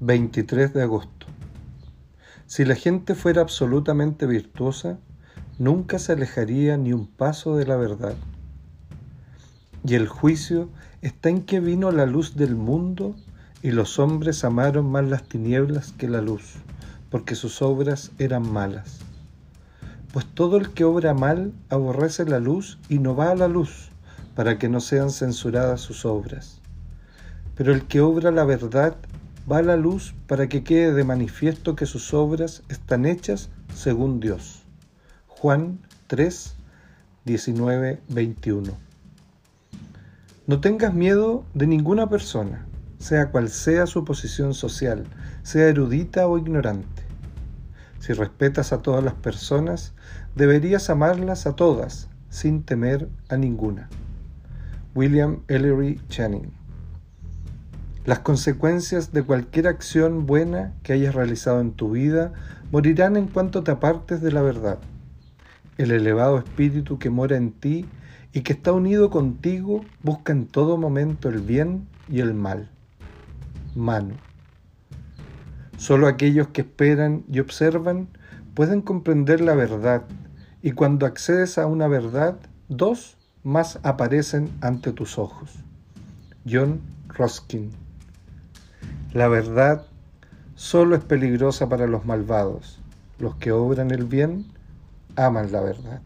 23 de agosto. Si la gente fuera absolutamente virtuosa, nunca se alejaría ni un paso de la verdad. Y el juicio está en que vino la luz del mundo y los hombres amaron más las tinieblas que la luz, porque sus obras eran malas. Pues todo el que obra mal aborrece la luz y no va a la luz, para que no sean censuradas sus obras. Pero el que obra la verdad va a la luz para que quede de manifiesto que sus obras están hechas según Dios. Juan 3, 19, 21. No tengas miedo de ninguna persona, sea cual sea su posición social, sea erudita o ignorante. Si respetas a todas las personas, deberías amarlas a todas, sin temer a ninguna. William Ellery Channing las consecuencias de cualquier acción buena que hayas realizado en tu vida morirán en cuanto te apartes de la verdad. El elevado espíritu que mora en ti y que está unido contigo busca en todo momento el bien y el mal. Mano. Solo aquellos que esperan y observan pueden comprender la verdad y cuando accedes a una verdad, dos más aparecen ante tus ojos. John Ruskin la verdad solo es peligrosa para los malvados. Los que obran el bien aman la verdad.